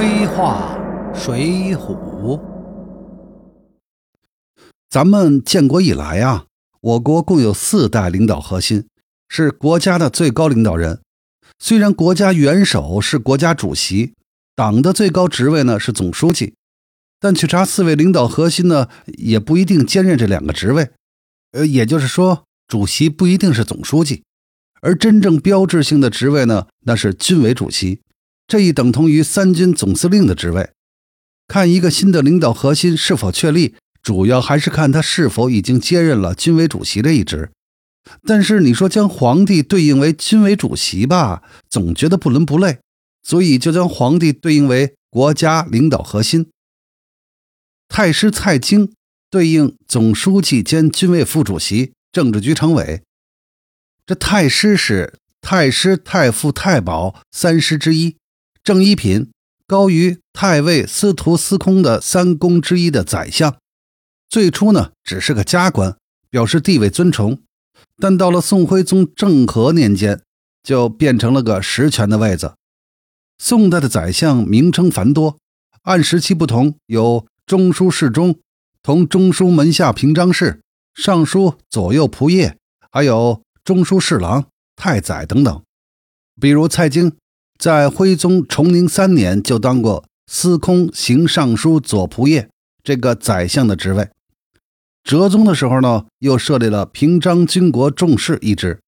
黑话水浒。咱们建国以来啊，我国共有四代领导核心，是国家的最高领导人。虽然国家元首是国家主席，党的最高职位呢是总书记，但去查四位领导核心呢，也不一定兼任这两个职位。呃，也就是说，主席不一定是总书记，而真正标志性的职位呢，那是军委主席。这一等同于三军总司令的职位。看一个新的领导核心是否确立，主要还是看他是否已经接任了军委主席这一职。但是你说将皇帝对应为军委主席吧，总觉得不伦不类，所以就将皇帝对应为国家领导核心。太师蔡京对应总书记兼军委副主席、政治局常委。这太师是太师、太傅、太保三师之一。正一品高于太尉、司徒、司空的三公之一的宰相，最初呢只是个加官，表示地位尊崇。但到了宋徽宗政和年间，就变成了个实权的位子。宋代的宰相名称繁多，按时期不同，有中书侍中、同中书门下平章事、尚书左右仆射，还有中书侍郎、太宰等等。比如蔡京。在徽宗崇宁三年就当过司空行尚书左仆射这个宰相的职位。哲宗的时候呢，又设立了平章军国重事一职。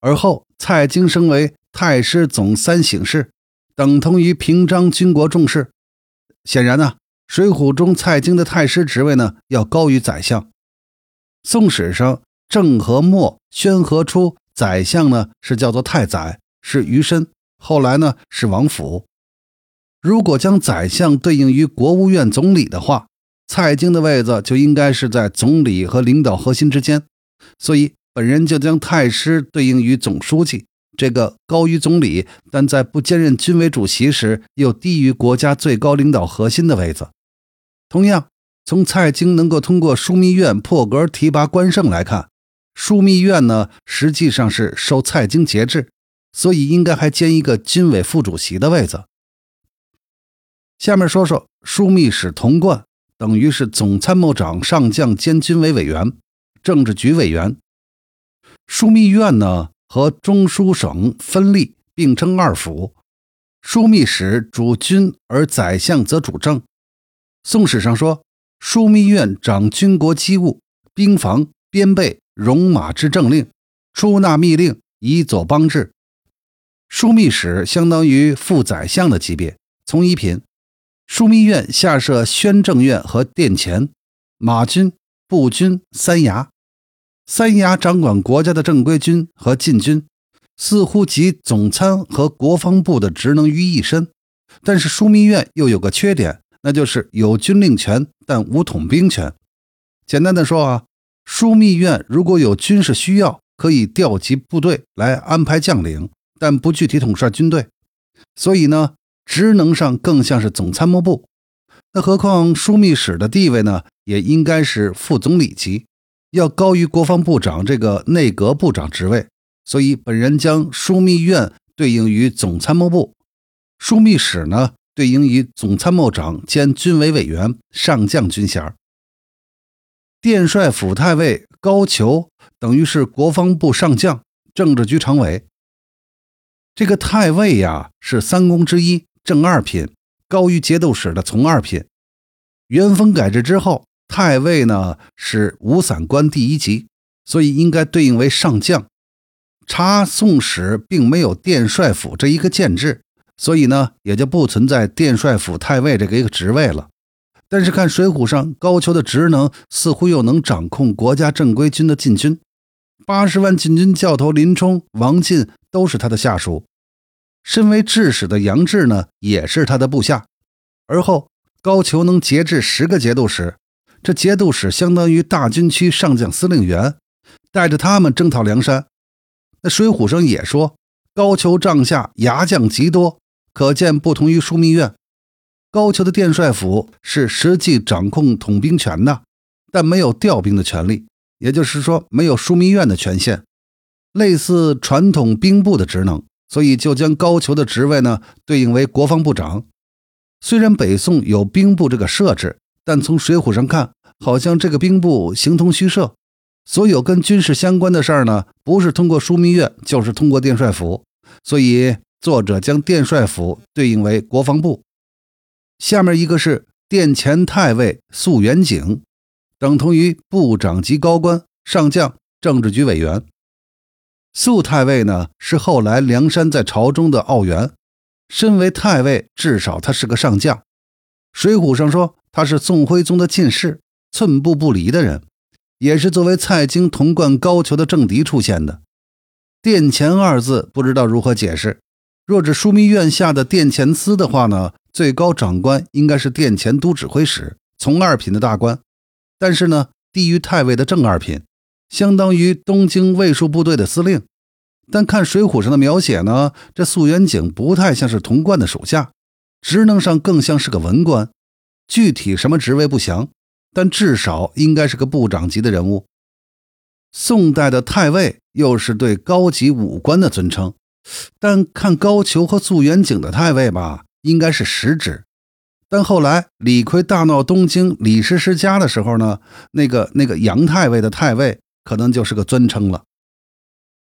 而后蔡京升为太师总三省事，等同于平章军国重事。显然呢，《水浒》中蔡京的太师职位呢要高于宰相。宋史上郑和末、宣和初，宰相呢是叫做太宰，是余身。后来呢是王府。如果将宰相对应于国务院总理的话，蔡京的位子就应该是在总理和领导核心之间。所以本人就将太师对应于总书记，这个高于总理，但在不兼任军委主席时又低于国家最高领导核心的位子。同样，从蔡京能够通过枢密院破格提拔关胜来看，枢密院呢实际上是受蔡京节制。所以应该还兼一个军委副主席的位子。下面说说枢密使童贯，等于是总参谋长上将兼军委委员、政治局委员。枢密院呢和中书省分立，并称二府。枢密使主军，而宰相则主政。宋史上说，枢密院掌军国机务、兵防、编备、戎马之政令，出纳密令，以佐邦制。枢密使相当于副宰相的级别，从一品。枢密院下设宣政院和殿前、马军、步军三衙，三衙掌管国家的正规军和禁军，似乎集总参和国防部的职能于一身。但是枢密院又有个缺点，那就是有军令权，但无统兵权。简单的说啊，枢密院如果有军事需要，可以调集部队来安排将领。但不具体统帅军队，所以呢，职能上更像是总参谋部。那何况枢密使的地位呢，也应该是副总理级，要高于国防部长这个内阁部长职位。所以本人将枢密院对应于总参谋部，枢密使呢对应于总参谋长兼军委委员、上将军衔。殿帅府太尉高俅等于是国防部上将、政治局常委。这个太尉呀是三公之一，正二品，高于节度使的从二品。元丰改制之后，太尉呢是五散官第一级，所以应该对应为上将。查宋史并没有殿帅府这一个建制，所以呢也就不存在殿帅府太尉这个一个职位了。但是看《水浒》上高俅的职能，似乎又能掌控国家正规军的禁军，八十万禁军教头林冲、王进都是他的下属。身为制使的杨志呢，也是他的部下。而后高俅能节制十个节度使，这节度使相当于大军区上将司令员，带着他们征讨梁山。那《水浒》上也说，高俅帐下牙将极多，可见不同于枢密院。高俅的殿帅府是实际掌控统兵权的，但没有调兵的权利，也就是说没有枢密院的权限，类似传统兵部的职能。所以就将高俅的职位呢对应为国防部长。虽然北宋有兵部这个设置，但从《水浒》上看，好像这个兵部形同虚设。所有跟军事相关的事儿呢，不是通过枢密院，就是通过殿帅府。所以作者将殿帅府对应为国防部。下面一个是殿前太尉肃元景，等同于部长级高官、上将、政治局委员。肃太尉呢，是后来梁山在朝中的奥员。身为太尉，至少他是个上将。《水浒》上说他是宋徽宗的近侍，寸步不离的人，也是作为蔡京童贯高俅的政敌出现的。殿前二字不知道如何解释。若指枢密院下的殿前司的话呢，最高长官应该是殿前都指挥使，从二品的大官。但是呢，低于太尉的正二品，相当于东京卫戍部队的司令。但看《水浒》上的描写呢，这素元景不太像是童贯的属下，职能上更像是个文官，具体什么职位不详，但至少应该是个部长级的人物。宋代的太尉又是对高级武官的尊称，但看高俅和素元景的太尉吧，应该是实职。但后来李逵大闹东京李师师家的时候呢，那个那个杨太尉的太尉可能就是个尊称了。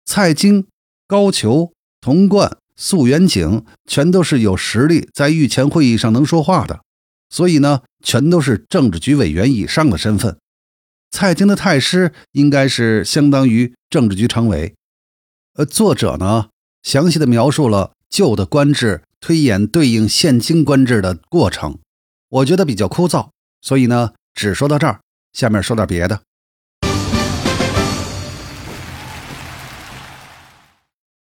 蔡京、高俅、童贯、肃元景，全都是有实力，在御前会议上能说话的，所以呢，全都是政治局委员以上的身份。蔡京的太师应该是相当于政治局常委。呃，作者呢，详细的描述了旧的官制推演对应现今官制的过程，我觉得比较枯燥，所以呢，只说到这儿，下面说点别的。